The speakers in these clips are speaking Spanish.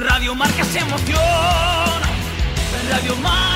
Radio Marca se emoción. Radio.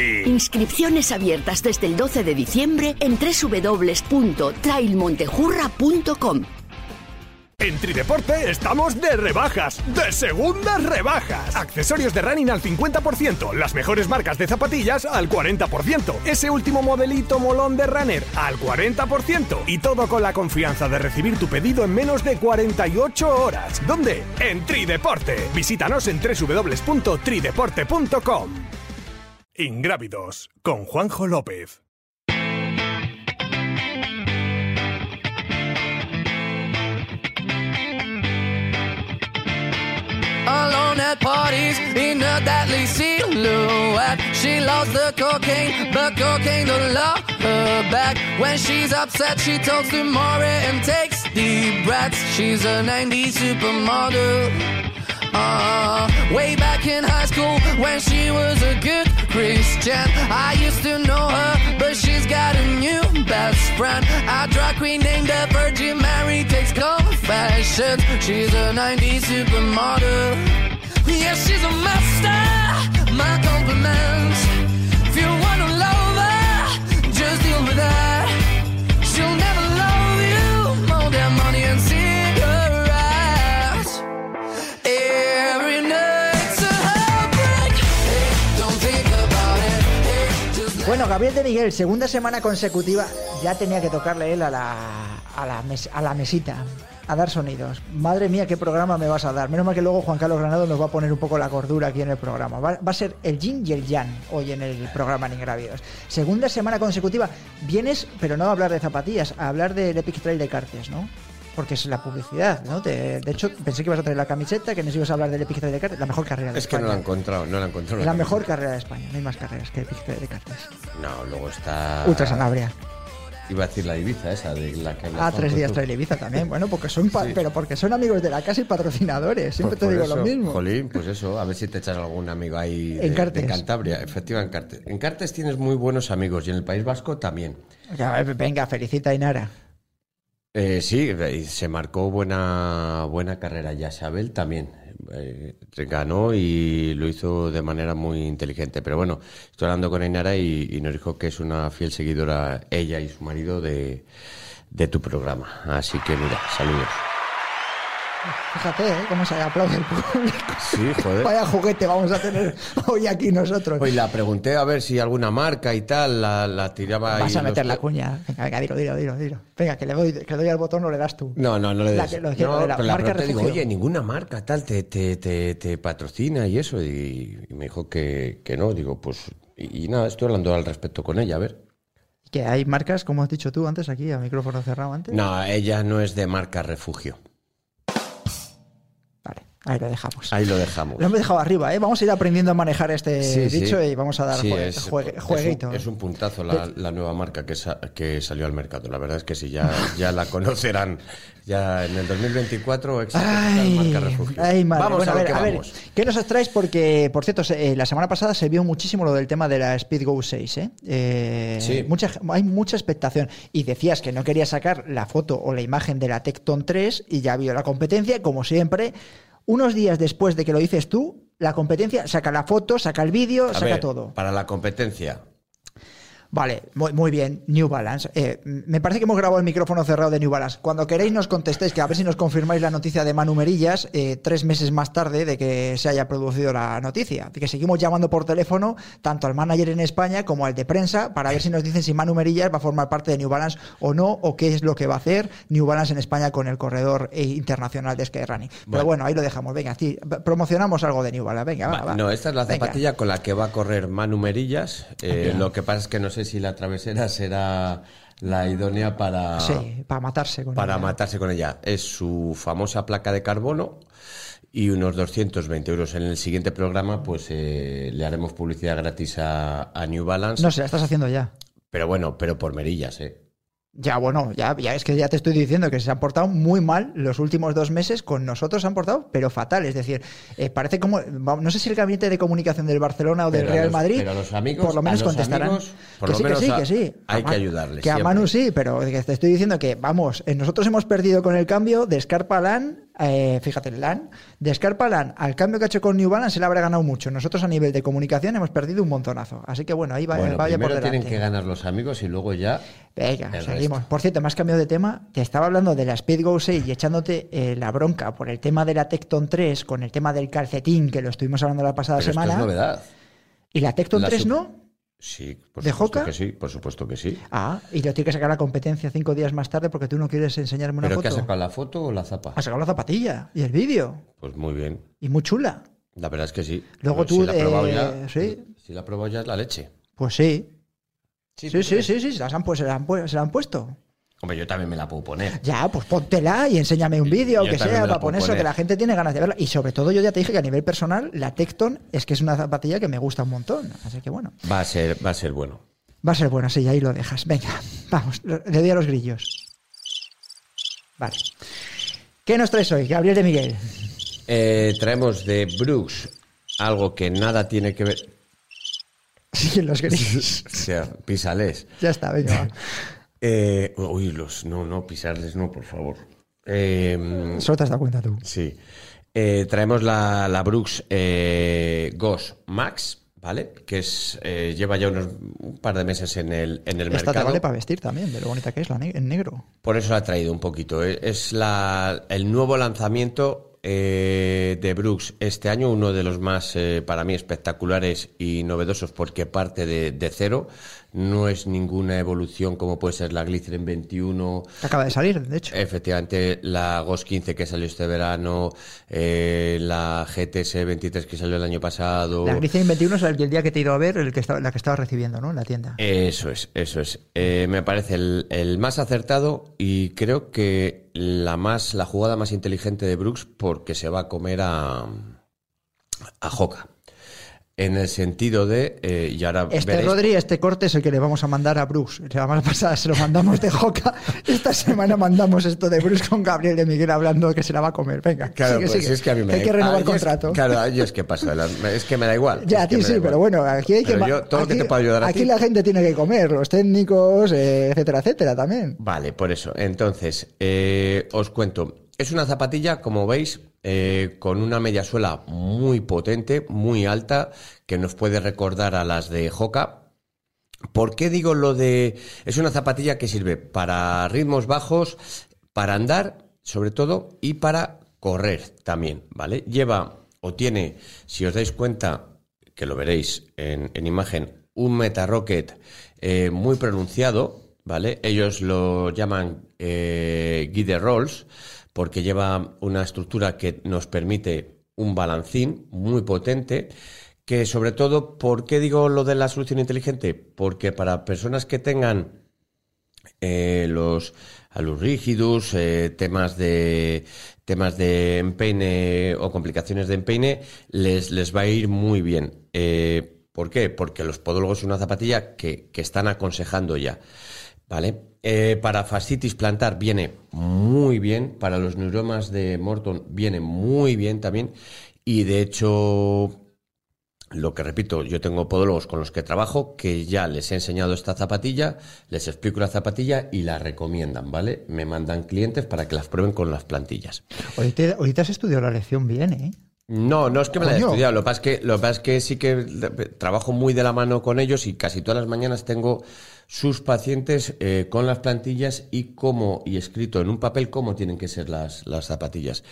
Inscripciones abiertas desde el 12 de diciembre en www.trailmontejurra.com. En Trideporte estamos de rebajas, de segundas rebajas. Accesorios de running al 50%, las mejores marcas de zapatillas al 40%, ese último modelito molón de runner al 40% y todo con la confianza de recibir tu pedido en menos de 48 horas. ¿Dónde? En Trideporte. Visítanos en www.trideporte.com. Ingrávidos con Juanjo López. alone at parties in a deadly silhouette. She loves the cocaine, but cocaine don't love her back. When she's upset, she talks to Maury and takes deep breaths. She's a 90s supermodel. Uh, way back in high school when she was a good Christian. I used to know her, but she's got a new best friend. A drag queen named the Virgin Mary takes confessions. She's a 90s supermodel. Yeah, she's a master. My compliments. Gabriel de Miguel, segunda semana consecutiva, ya tenía que tocarle él a la, a la, a la mesita, a dar sonidos. Madre mía, qué programa me vas a dar. Menos mal que luego Juan Carlos Granado nos va a poner un poco la cordura aquí en el programa. Va, a ser el yin y el yang hoy en el programa en Ingrávidos. Segunda semana consecutiva, vienes, pero no a hablar de zapatillas, a hablar del Epic Trail de Cartes, ¿no? Porque es la publicidad, ¿no? De hecho, pensé que ibas a traer la camiseta, que nos ibas a hablar del Epic Trail de Cartes, la mejor carrera de Es que España. no la he encontrado, no la he encontrado. La mejor carrera de España, no hay más carreras que Epic Trail de Cartes. No, luego está. Ultra Sanabria. Iba a decir la Ibiza, esa de la que Ah, tres Juanjo, días tú. trail Ibiza también. Bueno, porque son pa- Sí. pero porque son amigos de la casa y patrocinadores. Siempre Pues te digo eso, lo mismo. Jolín, pues eso, a ver si te echas algún amigo ahí de, En Cartes. de Cantabria. Efectiva, en Cartes. En Cartes tienes muy buenos amigos y en el País Vasco también. Ya, venga, felicita a Inara. Eh, sí, se marcó buena, buena carrera. Yasabel también eh, ganó y lo hizo de manera muy inteligente. Pero bueno, estoy hablando con Ainara y, y nos dijo que es una fiel seguidora, ella y su marido, de, de tu programa. Así que mira, saludos. Fíjate, ¿eh? Cómo se aplaude el público. Sí, joder. Vaya juguete vamos a tener hoy aquí nosotros. Hoy la pregunté a ver si alguna marca y tal la, la tiraba Vas ahí a meter los- la cuña. Venga, venga, dilo, dilo, dilo, dilo. Venga, que le doy, que le doy al botón, no le das tú. No, no, no le La lo que- no, la pero la marca pregunté, digo, oye, ninguna marca tal te, te, te, te patrocina y eso. Y, y me dijo que, que no. Digo, pues. Y, y nada, estoy hablando al respecto con ella, a ver. Que hay marcas, como has dicho tú antes, aquí, a micrófono cerrado antes. No, ella no es de marca refugio. Ahí lo dejamos. Ahí lo dejamos. Lo hemos dejado arriba, ¿eh? Vamos a ir aprendiendo a manejar este Sí, sí. dicho y vamos a dar Sí, jue- es, juegue- es jueguito. un, es un puntazo la, la nueva marca que, sa- que salió al mercado. La verdad es que sí, ya, ya la conocerán. Ya en el 2024 existe Ay, marca refugio. ay, madre. Vamos Bueno, a, lo que a ver, vamos. ¿qué nos traes? Porque, por cierto, eh, la semana pasada se vio muchísimo lo del tema de la Speed Go 6. ¿eh? Eh, Sí. mucha- hay mucha expectación. Y decías que no querías sacar la foto o la imagen de la Tecton 3 y ya vio la competencia, como siempre. Unos días después de que lo dices tú, la competencia saca la foto, saca el vídeo, A saca ver, todo. Para la competencia, Vale, muy, muy bien, New Balance. Eh, me parece que hemos grabado el micrófono cerrado de New Balance. Cuando queréis nos contestéis, que a ver si nos confirmáis la noticia de Manu Merillas, eh, tres meses más tarde de que se haya producido la noticia. De que seguimos llamando por teléfono tanto al manager en España como al de prensa para ver si nos dicen si Manu Merillas va a formar parte de New Balance o no, o qué es lo que va a hacer New Balance en España con el corredor eh, internacional de Sky Running. Pero Bueno. ahí lo dejamos. Venga, sí, promocionamos algo de New Balance. Venga, va, Va. No, esta es la Venga. zapatilla con la que va a correr Manu Merillas. Eh, lo que pasa es que no sé si la travesera será la idónea para, Sí, para matarse con para ella. matarse con ella. Es su famosa placa de carbono y unos 220 euros. En el siguiente programa, pues eh, le haremos publicidad gratis a, a New Balance. No sé, la estás haciendo ya. Pero bueno, pero por merillas, ¿eh? Ya, bueno, ya, ya es que ya te estoy diciendo que se han portado muy mal los últimos dos meses. Con nosotros se han portado, pero fatal. Es decir, eh, parece como. No sé si el gabinete de comunicación del Barcelona o del Pero Real los- Madrid. pero los amigos- por lo menos contestarán. amigos, por que lo sí, menos que sí, a- que sí. hay que ayudarles Que a. Manu sí, pero que te estoy diciendo que, vamos, eh, nosotros hemos perdido con el cambio de Scarpa LAN. Eh, fíjate, LAN. De Scarpa LAN al cambio que ha hecho con New Balance, se le habrá ganado mucho. Nosotros a nivel de comunicación hemos perdido un montonazo. Así que bueno, ahí va, Bueno, vaya por delante. tienen que ganar los amigos y luego ya. Venga, seguimos. resto. Por cierto, has cambiado de tema. Te estaba hablando de la Speed Go 6 y echándote eh, la bronca por el tema de la Tecton 3 con el tema del calcetín que lo estuvimos hablando la pasada Pero esto semana. es novedad. ¿Y la Tecton La 3 sub- no? Sí, por ¿De supuesto Hoka? que sí, por supuesto que sí. Ah, y lo tiene que sacar la competencia cinco días más tarde porque tú no quieres enseñarme una ¿Pero foto. qué ha sacado la foto o la zapa? Ha sacado la zapatilla y el vídeo. Pues muy bien. Y muy chula. La verdad es que sí. Luego Pero tú, Si la eh, ya. sí. Si la probado ya es la leche. Pues sí. Sí, ¿tú sí, sí, sí, se, las han, pu- se, han puesto. Hombre, yo también me la puedo poner. Ya, pues póntela y enséñame un vídeo, aunque también sea, para poner eso, que la gente tiene ganas de verla. Y sobre todo, yo ya te dije que a nivel personal, la Tecton es que es una zapatilla que me gusta un montón. Así que bueno, Va a ser, va a ser bueno. va a ser bueno, sí, ahí lo dejas. Venga, vamos, le doy a los grillos. Vale. ¿Qué nos traes hoy, Gabriel de Miguel? Eh, traemos de Brooks algo que nada tiene que ver. Sí, los grillos. O sea, pisales. ya está, venga. Eh, uy, los. No, no, pisarles no, por favor. Eh, Solo te has dado cuenta tú. Sí. Eh, traemos la, la Brooks eh, Ghost Max, ¿vale? Que es eh, lleva ya unos un par de meses en el, en el Esta mercado. vale para vestir también, de lo bonita que es la ne- en negro. Por eso la ha traído un poquito. Eh, Es la, el nuevo lanzamiento eh, de Brooks este año, uno de los más eh, para mí espectaculares y novedosos porque parte de, de cero. No es ninguna evolución como puede ser la Glycerin 21, Que acaba de salir, de hecho. Efectivamente, la GOS 15 que salió este verano, eh, la GTS 23 que salió el año pasado. La Glycerin 21 es el, día que te he ido a ver, el que estaba, la que estaba recibiendo, ¿no? En la tienda. Eso es, eso es. Eh, me parece el, el más acertado y creo que la más, la jugada más inteligente de Brooks porque se va a comer a, a Hoka. En el sentido de, eh, y ahora Este veréis- Rodri, este corte es el que le vamos a mandar a Bruce. La semana pasada se lo mandamos de Joca. Esta semana mandamos esto de Bruce con Gabriel de Miguel hablando que se la va a comer. Venga, Claro, sigue, pues sigue. es que a mí me Hay da- que renovar Ah, el es- contrato. claro, yo es que pasa, es que me da igual. Ya, a ti sí, pero bueno, aquí hay que. Yo, todo lo que aquí- te puedo ayudar a Aquí ti- la gente tiene que comer, los técnicos, eh, etcétera, etcétera, también. Vale, por eso. Entonces, eh, os cuento. Es una zapatilla, como veis, eh, con una media suela muy potente, muy alta, que nos puede recordar a las de Hoka. ¿Por qué digo lo de... Es una zapatilla que sirve para ritmos bajos, para andar, sobre todo, y para correr también, ¿vale? Lleva o tiene, si os dais cuenta, que lo veréis en, en imagen, un Meta Rocket eh, muy pronunciado, ¿vale? Ellos lo llaman eh, Guide Rolls, porque lleva una estructura que nos permite un balancín muy potente, que sobre todo, ¿por qué digo lo de la solución inteligente? Porque para personas que tengan eh, los alus rígidos, eh, temas de temas de empeine o complicaciones de empeine, les, les va a ir muy bien. Eh, ¿Por qué? Porque los podólogos es una zapatilla que, que están aconsejando ya. ¿Vale? Eh, para fascitis plantar viene muy bien, para los neuromas de Morton viene muy bien también, y de hecho lo que repito, yo tengo podólogos con los que trabajo que ya les he enseñado esta zapatilla, les explico la zapatilla y la recomiendan, ¿vale? Me mandan clientes para que las prueben con las plantillas. Hoy hoy has estudiado la lección bien, ¿eh? No, no es que me la haya estudiado, lo que pasa es que, lo que pasa es que sí que trabajo muy de la mano con ellos y casi todas las mañanas tengo sus pacientes eh, con las plantillas y cómo, y escrito en un papel cómo tienen que ser las, las zapatillas.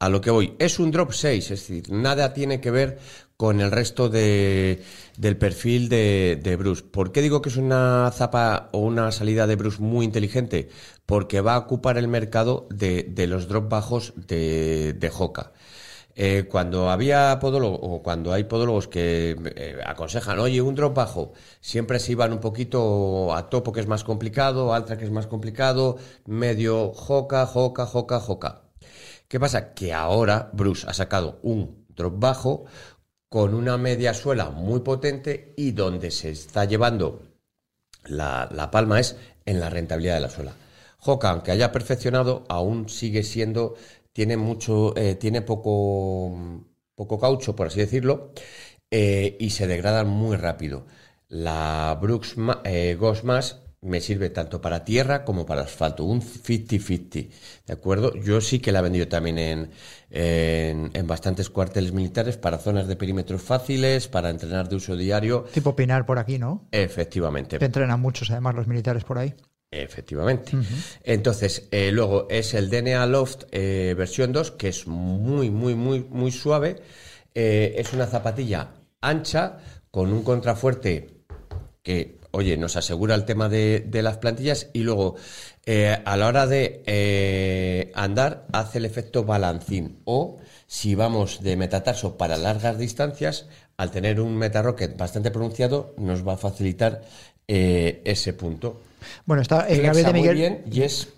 A lo que voy, es un drop 6, es decir, nada tiene que ver con el resto de, del perfil de, de Bruce. ¿Por qué digo que es una zapa o una salida de Bruce muy inteligente? Porque va a ocupar el mercado de, de los drop bajos de, de Hoka. Eh, cuando había podólogos, o cuando hay podólogos que eh, aconsejan, oye, un drop bajo, siempre se iban un poquito a topo, que es más complicado, altra, que es más complicado, medio, joca, joca, joca, joca. ¿Qué pasa? Que ahora Bruce ha sacado un drop bajo con una media suela muy potente y donde se está llevando la, la palma es en la rentabilidad de la suela. Joca, aunque haya perfeccionado, aún sigue siendo, tiene mucho, eh, tiene poco, poco caucho, por así decirlo, eh, y se degradan muy rápido. La Brooks eh, Ghost Max me sirve tanto para tierra como para asfalto, un 50-50, ¿de acuerdo? Yo sí que la he vendido también en, en, en bastantes cuarteles militares para zonas de perímetros fáciles, para entrenar de uso diario, Tipo Pinar por aquí, ¿no? efectivamente. Que entrenan muchos, además, los militares por ahí. Efectivamente. Entonces, eh, luego es el DNA Loft eh, versión 2, que es muy, muy, muy, muy suave. Eh, es una zapatilla ancha con un contrafuerte que, oye, nos asegura el tema de, de las plantillas y luego a la hora de andar hace el efecto balancín o si vamos de metatarso para largas distancias, al tener un metarocket bastante pronunciado, nos va a facilitar ese punto. Bueno, está eh, Flexa Gabriel de muy Miguel. bien y es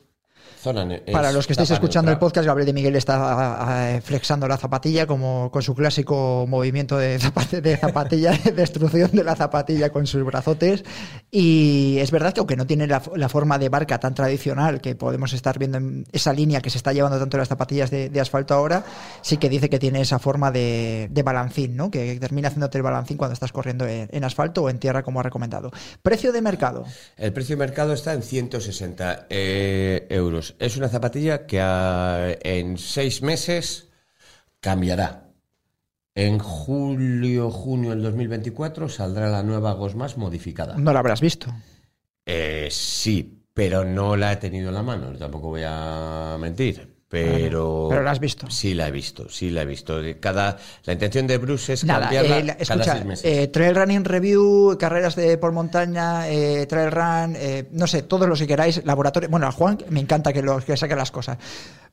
zona Para los que estáis tapa escuchando el podcast, Gabriel de Miguel está eh, flexando la zapatilla como con su clásico movimiento de, zapate- de zapatilla, de destrucción de la zapatilla con sus brazotes. Y es verdad que aunque no tiene la, la forma de barca tan tradicional que podemos estar viendo en esa línea que se está llevando tanto en las zapatillas de, de asfalto ahora, sí que dice que tiene esa forma de, de balancín, ¿no? que termina haciéndote el balancín cuando estás corriendo en, en asfalto o en tierra, como ha recomendado. Precio de mercado. El precio de mercado está en 160 eh, euros. Es una zapatilla que ah, en seis meses cambiará. En julio, junio del 2024 saldrá la nueva Gosmas modificada. No lo habrás visto. Eh, sí, pero no la he tenido en la mano, tampoco voy a mentir. Pero, Pero la has visto. Sí, la he visto, sí, la he visto. Cada, la intención de Bruce es Nada, cambiarla eh, la- cada escucha, seis meses. eh, Trail Running Review, carreras de por montaña, eh, Trail Run, eh, no sé, todos los que queráis, laboratorio. Bueno, a Juan me encanta que, lo, que saque las cosas.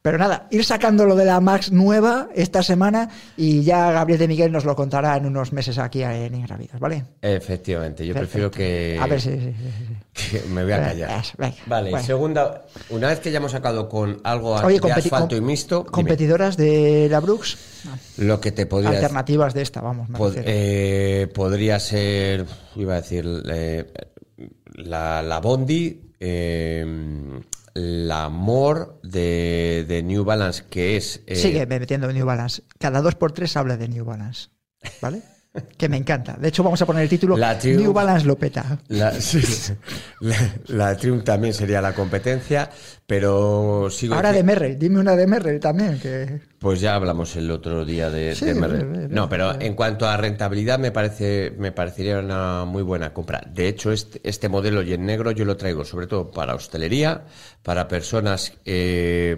Pero nada, ir sacando lo de la Max nueva esta semana y ya Gabriel de Miguel nos lo contará en unos meses aquí en Ingravidas, ¿vale? Efectivamente, yo prefiero que, A ver si. si- si. que me voy a callar. venga, vale, bueno. segunda, una vez que ya hemos sacado con algo Oye, de asfalto y mixto, dime, competidoras de la Brooks, lo que te podría alternativas de esta, vamos. me pod- eh, podría ser, iba a decir, eh, la, la Bondi, eh, la More de, de New Balance, que es... eh, Sigue metiendo New Balance. Cada dos por tres habla de New Balance. ¿Vale? que me encanta. De hecho, vamos a poner el título La Triumph. New Balance lo peta. La, sí, la, la Triumph también sería la competencia, pero sigo Ahora de Merrell, dime una de Merrell también. Que... Pues ya hablamos el otro día de, Sí, de Merrell. de- de- No, pero en cuanto a rentabilidad me parece me parecería una muy buena compra. De hecho, este, este modelo y en negro yo lo traigo sobre todo para hostelería, para personas eh,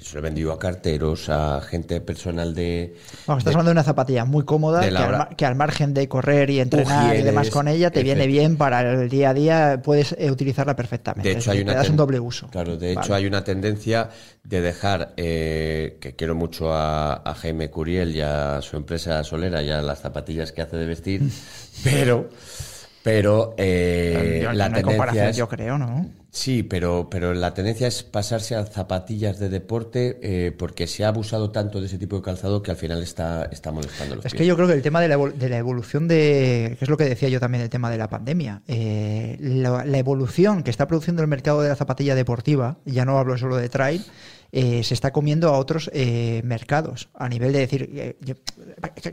se lo he vendido a carteros, a gente personal de Vamos, estás hablando de una zapatilla muy cómoda de que al, que margen de correr y entrenar y demás con ella te viene bien para el día a día, puedes eh, utilizarla perfectamente. De hecho, hay una te das un doble uso. Claro, de hecho hay una tendencia de dejar, eh, que quiero mucho a, a Jaime Curiel y a su empresa Solera y a las zapatillas que hace de vestir, pero, pero eh, la no tendencia es, yo creo, ¿no? Sí, pero, pero la tendencia es pasarse a zapatillas de deporte eh, porque se ha abusado tanto de ese tipo de calzado que al final está, está molestando los Es pies. que yo creo que el tema de la, de la evolución de, que es lo que decía yo también del tema de la pandemia, eh, la, la evolución que está produciendo el mercado de la zapatilla deportiva, ya no hablo solo de trail, eh, se está comiendo a otros eh, mercados, a nivel de decir, eh, yo-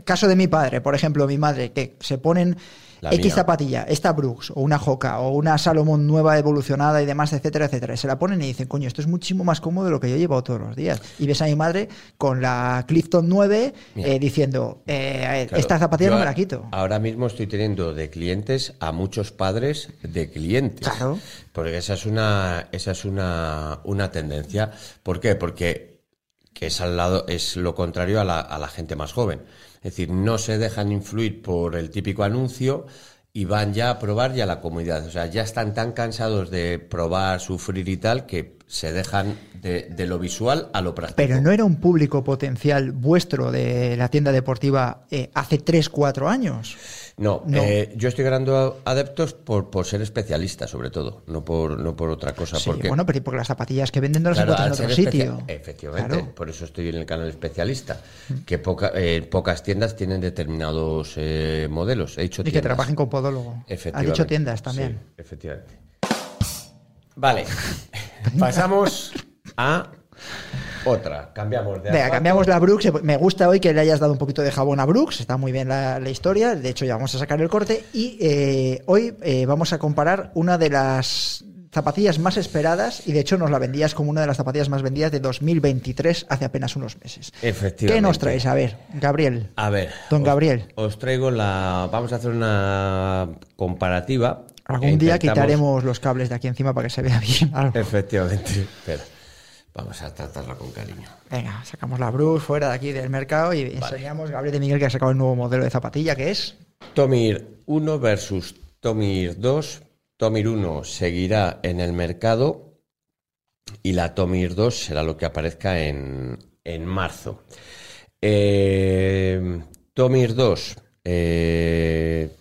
caso de mi padre, por ejemplo, mi madre, que se ponen La X mía. zapatilla, esta Brooks, o una Hoka, o una Salomon nueva evolucionada y demás, etcétera, etcétera. Se la ponen y dicen, coño, esto es muchísimo más cómodo de lo que yo llevo todos los días. Y ves a mi madre con la Clifton 9 Mira. eh, diciendo, eh, Claro, esta zapatilla no me la quito. Ahora mismo estoy teniendo de clientes a muchos padres de clientes. Claro. Porque esa es una, esa es una, una tendencia. ¿Por qué? Porque que es al lado, es lo contrario a la, a la gente más joven. Es decir, no se dejan influir por el típico anuncio y van ya a probar ya la comodidad. O sea, ya están tan cansados de probar, sufrir y tal que se dejan de, de lo visual a lo práctico. Pero no era un público potencial vuestro de la tienda deportiva eh, hace 3, 4 años. No, No. eh, yo estoy ganando adeptos por, por ser especialista, sobre todo, no por, no por otra cosa. Sí, porque, bueno, pero porque las zapatillas que venden no las Claro, encuentras en otro sitio. Efectivamente, Claro. por eso estoy en el canal especialista. Que poca, eh, pocas tiendas tienen determinados eh, modelos. He dicho Y que trabajen con podólogo. Has Efectivamente. dicho tiendas también. Sí, efectivamente. Vale, pasamos a otra. Cambiamos de Venga, cambiamos la Brooks. Me gusta hoy que le hayas dado un poquito de jabón a Brooks. Está muy bien la, la historia. De hecho, ya vamos a sacar el corte. Y eh, hoy eh, vamos a comparar una de las zapatillas más esperadas. Y de hecho, nos la vendías como una de las zapatillas más vendidas de 2023 hace apenas unos meses. Efectivamente. ¿Qué nos traes? A ver, Gabriel. A ver. Don os- Gabriel. Os traigo la. Vamos a hacer una comparativa. Algún E día intentamos- quitaremos los cables de aquí encima para que se vea bien algo. Efectivamente. Espera. Vamos a tratarla con cariño. Venga, sacamos la Brooks fuera de aquí del mercado y enseñamos Gabriel de Miguel que ha sacado el nuevo modelo de zapatilla que es. Tomir 1 versus Tomir 2. Tomir 1 seguirá en el mercado y la Tomir 2 será lo que aparezca en, en marzo. Eh, Tomir 2, eh,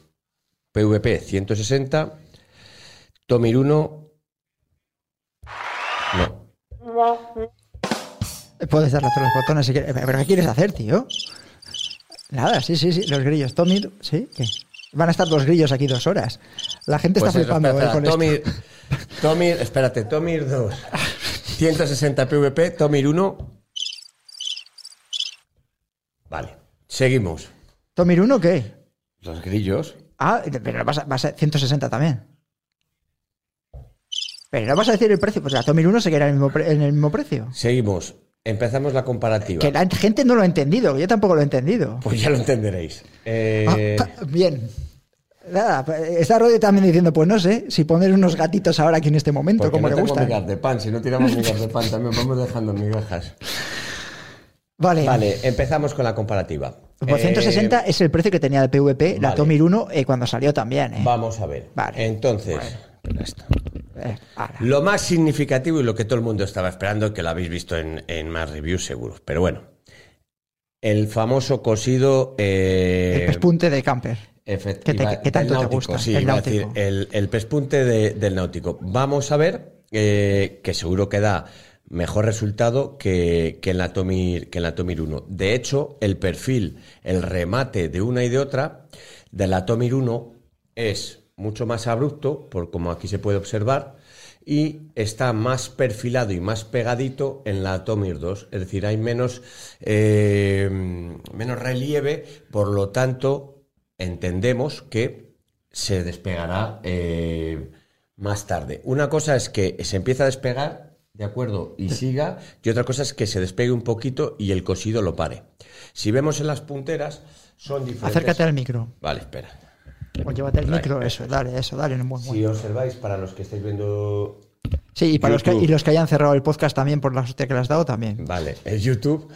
PVP 160. Tomir 1, no. Puedes darle a todos los botones si quieres. ¿Pero qué quieres hacer, tío? Nada, sí, sí, sí. Los grillos. Tommy, ¿sí? ¿Qué? Van a estar los grillos aquí dos horas. La gente Pues está flipando espera, eh, con espera, esto. Tomir, Tomir, espérate, Tomir 2, 160 PVP, Tomir 1. Vale, seguimos. ¿Tommy 1 qué? Los grillos. Ah, pero vas a, vas a 160 también. Pero no vas a decir el precio. Pues la Tommy 1 se queda en el mismo, pre- en el mismo precio. Seguimos. Empezamos la comparativa. Que la gente no lo ha entendido. Yo tampoco lo he entendido. Pues ya lo entenderéis. Eh, Ah, bien. Nada, está Rodri también diciendo, pues no sé, si poner unos gatitos ahora aquí en este momento, porque como no le gustan. migas de pan. Si no tiramos migas de pan, también vamos dejando migajas. Vale. Vale, empezamos con la comparativa. Eh, 160 es el precio que tenía el PVP, la. Tomir 1, eh, cuando salió también. eh. Vamos a ver. Vale. Entonces, Bueno. Esto. Eh. Lo más significativo y lo que todo el mundo estaba esperando, que lo habéis visto en, en más reviews seguro. Pero bueno, el famoso cosido... eh, el pespunte de camper. efect- que que tanto del te náutico, gusta, sí, el náutico. decir, el, el pespunte de- del náutico. Vamos a ver eh, que seguro que da mejor resultado que, que en la Tomir, que en la Tomir 1. De hecho, el perfil, el remate de una y de otra, de la Tomir 1 es mucho más abrupto, por como aquí se puede observar, y está más perfilado y más pegadito en la Tomir 2. Es decir, hay menos, eh, menos relieve, por lo tanto, entendemos que se despegará eh, más tarde. Una cosa es que se empieza a despegar, ¿de acuerdo? Y siga, y otra cosa es que se despegue un poquito y el cosido lo pare. Si vemos en las punteras, son diferentes. Acércate al micro. Vale, espera. O llévate el micro, eso, dale, eso, dale. en un buen- Si observáis, para los que estáis viendo Sí, y para los que, y los que hayan cerrado el podcast también por la hostia que le has dado también. Vale, en YouTube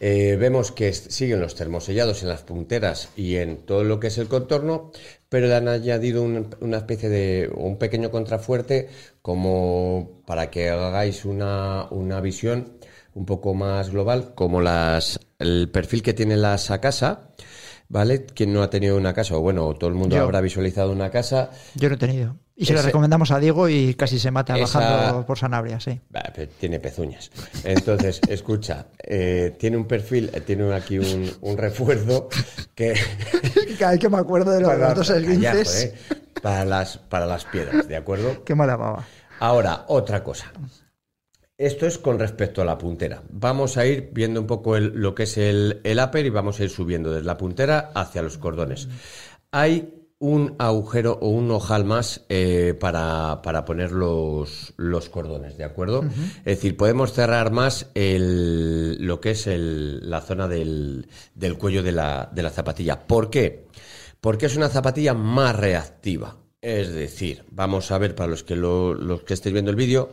eh, vemos que siguen los termosellados en las punteras y en todo lo que es el contorno, pero le han añadido un- una especie de un pequeño contrafuerte como para que hagáis una, una visión un poco más global, como las el perfil que tiene la Sakasa, ¿vale? Quien no ha tenido una casa, o bueno, todo el mundo Yo. habrá visualizado una casa, Yo no he tenido. Y se Ese- recomendamos a Diego y casi se mata Esa- bajando por Sanabria, sí. Bah, pero tiene pezuñas. Entonces, escucha, eh, tiene un perfil, eh, tiene aquí un, un refuerzo que... Cada vez que me acuerdo de los, Callajo, esguinces, eh, para, las, para las piedras, ¿de acuerdo? qué mala baba. Ahora, otra cosa. Esto es con respecto a la puntera. Vamos a ir viendo un poco el- lo que es el, el upper y vamos a ir subiendo desde la puntera hacia los cordones. Hay un agujero o un ojal más eh, para, para poner los, los cordones, ¿de acuerdo? Es decir, podemos cerrar más el- lo que es el- la zona del, del cuello de la, de la zapatilla. ¿Por qué? Porque es una zapatilla más reactiva. Es decir, vamos a ver para los que, lo- los que estéis viendo el vídeo,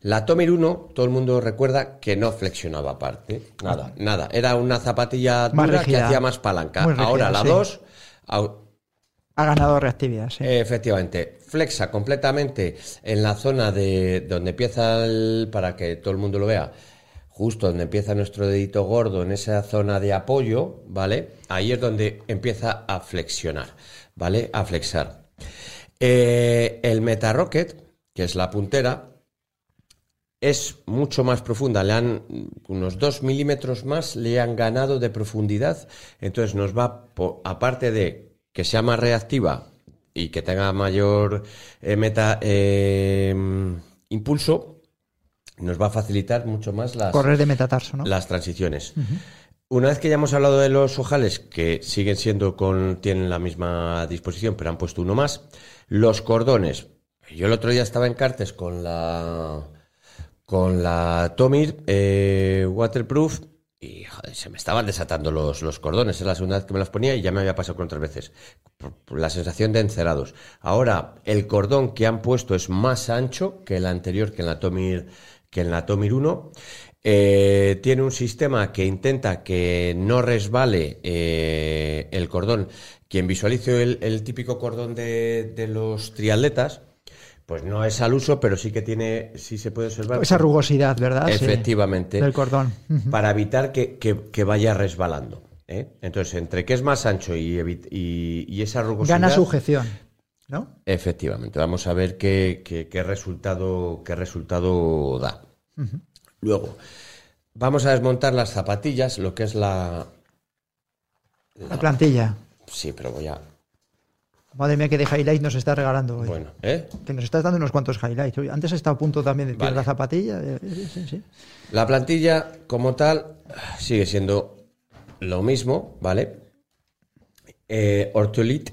la Tomir 1, todo el mundo recuerda que no flexionaba aparte. Nada, nada. Era una zapatilla Más dura que hacía más palanca. Rígida, Ahora la sí. 2, au- Ha ganado reactividad, sí. Efectivamente, flexa completamente en la zona de donde empieza el, para que todo el mundo lo vea, justo donde empieza nuestro dedito gordo, en esa zona de apoyo, ¿vale? Ahí es donde empieza a flexionar, ¿vale? A flexar. Eh, el Meta Rocket, que es la puntera, es mucho más profunda, le han unos 2 milímetros más, le han ganado de profundidad, entonces nos va, aparte de que sea más reactiva y que tenga mayor eh, meta eh, impulso, nos va a facilitar mucho más las, Correr de metatarso, ¿no? las transiciones. Una vez que ya hemos hablado de los ojales, que siguen siendo con, tienen la misma disposición, pero han puesto uno más, los cordones. Yo el otro día estaba en Cartes con la con la Tomir eh, Waterproof y joder, se me estaban desatando los, los cordones. Es la segunda vez que me los ponía y ya me había pasado con otras veces. La sensación de encerados. Ahora, el cordón que han puesto es más ancho que el anterior, que en la Tomir, que en la Tomir 1. Eh, tiene un sistema que intenta que no resbale eh, el cordón. Quien visualice el, el típico cordón de, de los triatletas, pues no es al uso, pero sí que tiene, sí se puede observar. Esa rugosidad, ¿verdad? Sí. Efectivamente. Del cordón. Para evitar que, que- que vaya resbalando. ¿eh? Entonces, entre que es más ancho y, y- y esa rugosidad. Gana sujeción, ¿no? Efectivamente. Vamos a ver qué, qué- qué resultado, qué resultado da. Luego, vamos a desmontar las zapatillas, lo que es la. La plantilla. Sí, pero voy a. Madre mía, que de highlight nos está regalando hoy. Bueno, ¿eh? Que nos estás dando unos cuantos highlights. Hoy- Antes estado a punto también de tirar Vale. la zapatilla. eh, sí, sí, sí. La plantilla, como tal, sigue siendo lo mismo, ¿vale? Eh, Ortholit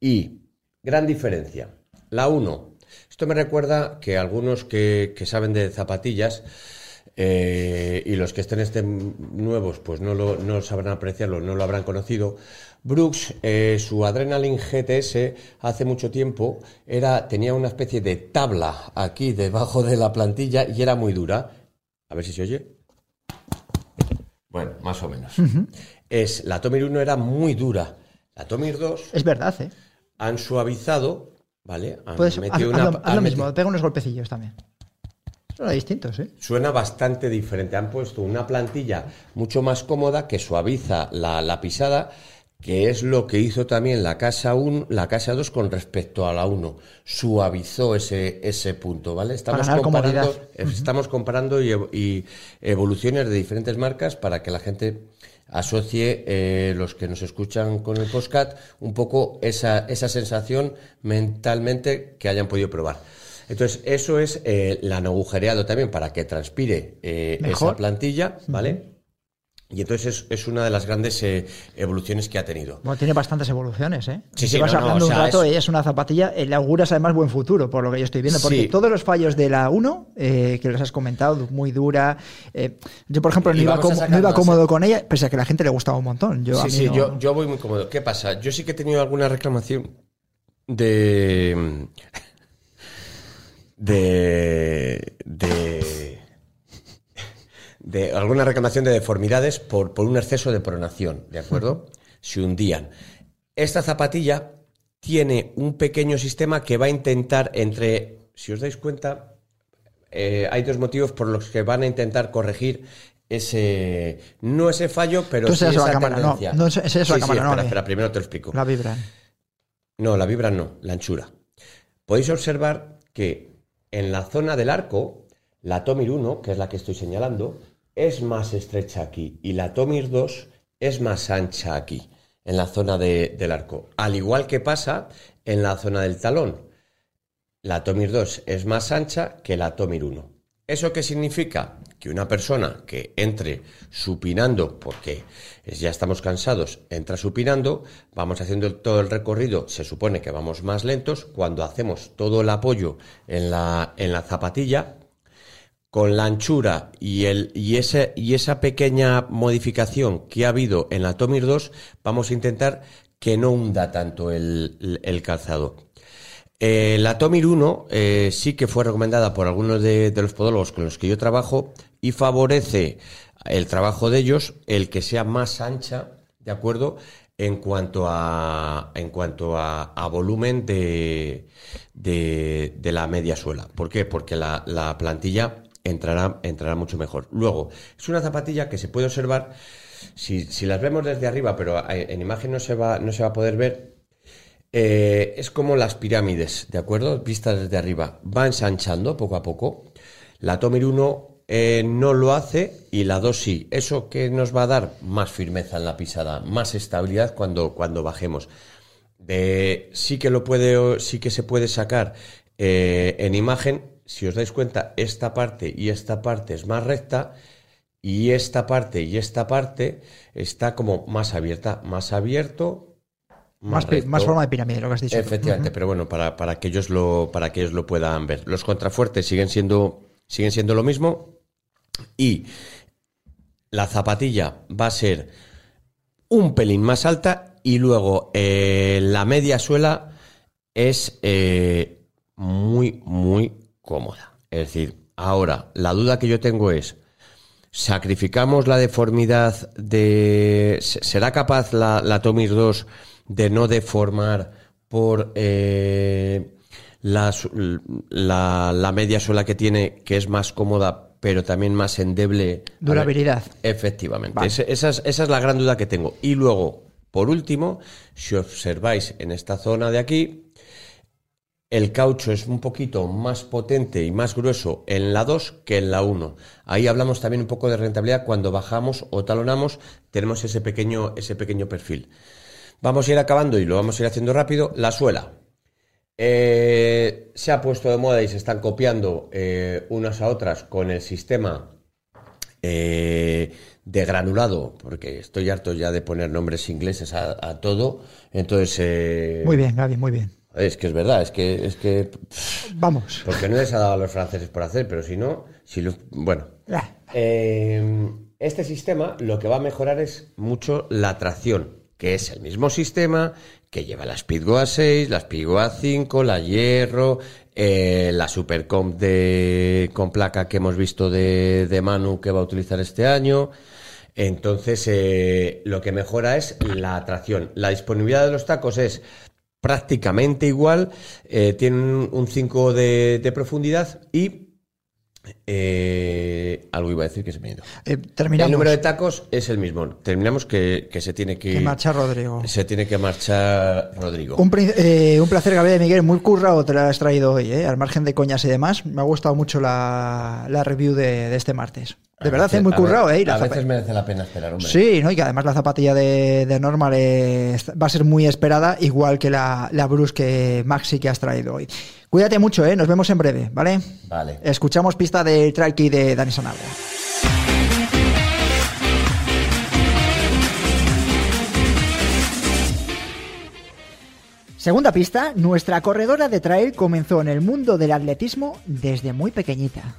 y gran diferencia. La 1. Esto me recuerda que algunos que, que saben de zapatillas eh, y los que estén este nuevos, pues no lo, no sabrán apreciarlo, no lo habrán conocido. Brooks, eh, su Adrenaline GTS, hace mucho tiempo era, tenía una especie de tabla aquí debajo de la plantilla y era muy dura. A ver si se oye. Bueno, más o menos. es, la Tomir 1 era muy dura. La Tomir 2 Es verdad, ¿eh? han suavizado, ¿vale? Han Puedes, metido haz una- lo, haz lo meti- mismo, pega unos golpecillos también. Son distintos, ¿eh? Suena bastante diferente. Han puesto una plantilla mucho más cómoda que suaviza la, la pisada, que es lo que hizo también la casa 1, la casa 2 con respecto a la 1. Suavizó ese, ese punto, ¿vale? Estamos comparando, estamos comparando y, ev- y evoluciones de diferentes marcas para que la gente asocie eh, los que nos escuchan con el postcat un poco esa, esa sensación mentalmente que hayan podido probar. Entonces, eso es eh, el agujereado también para que transpire eh, esa plantilla, ¿vale? Y entonces es, es una de las grandes eh, evoluciones que ha tenido. Bueno, tiene bastantes evoluciones, ¿eh? Sí, sí, Llevas no, no, hablando o un rato es- es una zapatilla. Le auguras además buen futuro, por lo que yo estoy viendo. Porque Sí. todos los fallos de la 1, eh, que los has comentado, muy dura. eh, yo, por ejemplo, no iba, a sacar no iba cómodo ¿eh? con ella, pese a que a la gente le gustaba un montón. Yo, a sí, mí sí, no- yo, yo voy muy cómodo. ¿Qué pasa? Yo sí que he tenido alguna reclamación de. de. de. De alguna reclamación de deformidades por, por un exceso de pronación, ¿de acuerdo? Se hundían. Esta zapatilla tiene un pequeño sistema que va a intentar entre. Si os dais cuenta, eh, hay dos motivos por los que van a intentar corregir ese no ese fallo, pero Tú sí la esa cámara, no, tendencia. no enseñas la Sí, sí, cámara, no, espera, espera, primero te lo explico. La vibra. No, la vibra no, la anchura. Podéis observar que en la zona del arco, la Tomir 1, que es la que estoy señalando, es más estrecha aquí y la Tomir 2 es más ancha aquí, en la zona de- del arco. Al igual que pasa en la zona del talón. La Tomir 2 es más ancha que la Tomir 1. ¿Eso qué significa? Que una persona que entre supinando, porque ya estamos cansados, entra supinando, vamos haciendo todo el recorrido, se supone que vamos más lentos, cuando hacemos todo el apoyo en la, en la zapatilla, con la anchura y, el, y, ese, y esa pequeña modificación que ha habido en la Tomir 2, vamos a intentar que no hunda tanto el, calzado. Eh, la Tomir 1 eh, sí que fue recomendada por algunos de, los podólogos con los que yo trabajo y favorece el trabajo de ellos el que sea más ancha, ¿de acuerdo? en cuanto a, en cuanto a, volumen de, la media suela. ¿Por qué? Porque la plantilla entrará, entrará mucho mejor. Luego, es una zapatilla que se puede observar, si, si las vemos desde arriba, pero a- en imagen no se va, no se va a poder ver, eh, es como las pirámides, ¿de acuerdo? Vistas desde arriba. Va ensanchando poco a poco. La Tomir 1 eh, no lo hace y la 2 sí. ¿Eso que nos va a dar? Más firmeza en la pisada, más estabilidad cuando, cuando bajemos. De, sí que lo puede, sí que se puede sacar eh, en imagen. Si os dais cuenta, esta parte y esta parte es más recta y esta parte y esta parte está como más abierta, más abierto, Más, forma de pirámide, lo que has dicho. Efectivamente, pero bueno, para, para que ellos lo, para que ellos lo puedan ver. Los contrafuertes siguen siendo, siguen siendo lo mismo. Y la zapatilla va a ser un pelín más alta. Y luego eh, la media suela es eh, muy, muy cómoda. Es decir, ahora, la duda que yo tengo es. ¿Sacrificamos la deformidad de... se- ¿Será capaz la, la Tomir 2 de no deformar por eh, la, la, la media suela que tiene, que es más cómoda, pero también más endeble? Durabilidad. Efectivamente. Vale. Ese- esa, es, esa es la gran duda que tengo. Y luego, por último, si observáis en esta zona de aquí, el caucho es un poquito más potente y más grueso en la 2 que en la 1. Ahí hablamos también un poco de rentabilidad. Cuando bajamos o talonamos, tenemos ese pequeño, ese pequeño perfil. Vamos a ir acabando y lo vamos a ir haciendo rápido. La suela. Eh, se ha puesto de moda y se están copiando eh, unas a otras con el sistema eh, de granulado, porque estoy harto ya de poner nombres ingleses a, todo. Entonces, eh, Muy bien, Gaby, muy bien. Es que es verdad, es que, es que, Vamos. porque no les ha dado a los franceses por hacer, pero si no, si lo- bueno. Eh, este sistema lo que va a mejorar es mucho la tracción, que es el mismo sistema que lleva la Speedgo A6, la Speedgo A5, la Hierro, eh, la Supercomp de, con placa que hemos visto de, de Manu que va a utilizar este año. Entonces, eh, lo que mejora es la tracción. La disponibilidad de los tacos es prácticamente igual, eh, tienen un 5 de, de profundidad y eh, algo iba a decir que se me ha ido. eh. El número de tacos es el mismo. Terminamos que, que se tiene que, Que marcha Rodrigo. se tiene que marchar Rodrigo. Un, eh, un placer, Gabriel Miguel. Muy currado te lo has traído hoy, ¿eh? al margen de coñas y demás. Me ha gustado mucho la, la review de, de este martes. De A verdad, veces- es muy a currado, ve- ¿eh? La a veces merece la pena esperar, hombre. Sí, ¿no? y que además la zapatilla de, de Normal va a ser muy esperada, igual que la, la Brusque Maxi que has traído hoy. Cuídate mucho, ¿eh? nos vemos en breve, ¿vale? Vale. Escuchamos pista de Tralky de Dani Sanabria. Segunda pista, nuestra corredora de trail comenzó en el mundo del atletismo desde muy pequeñita.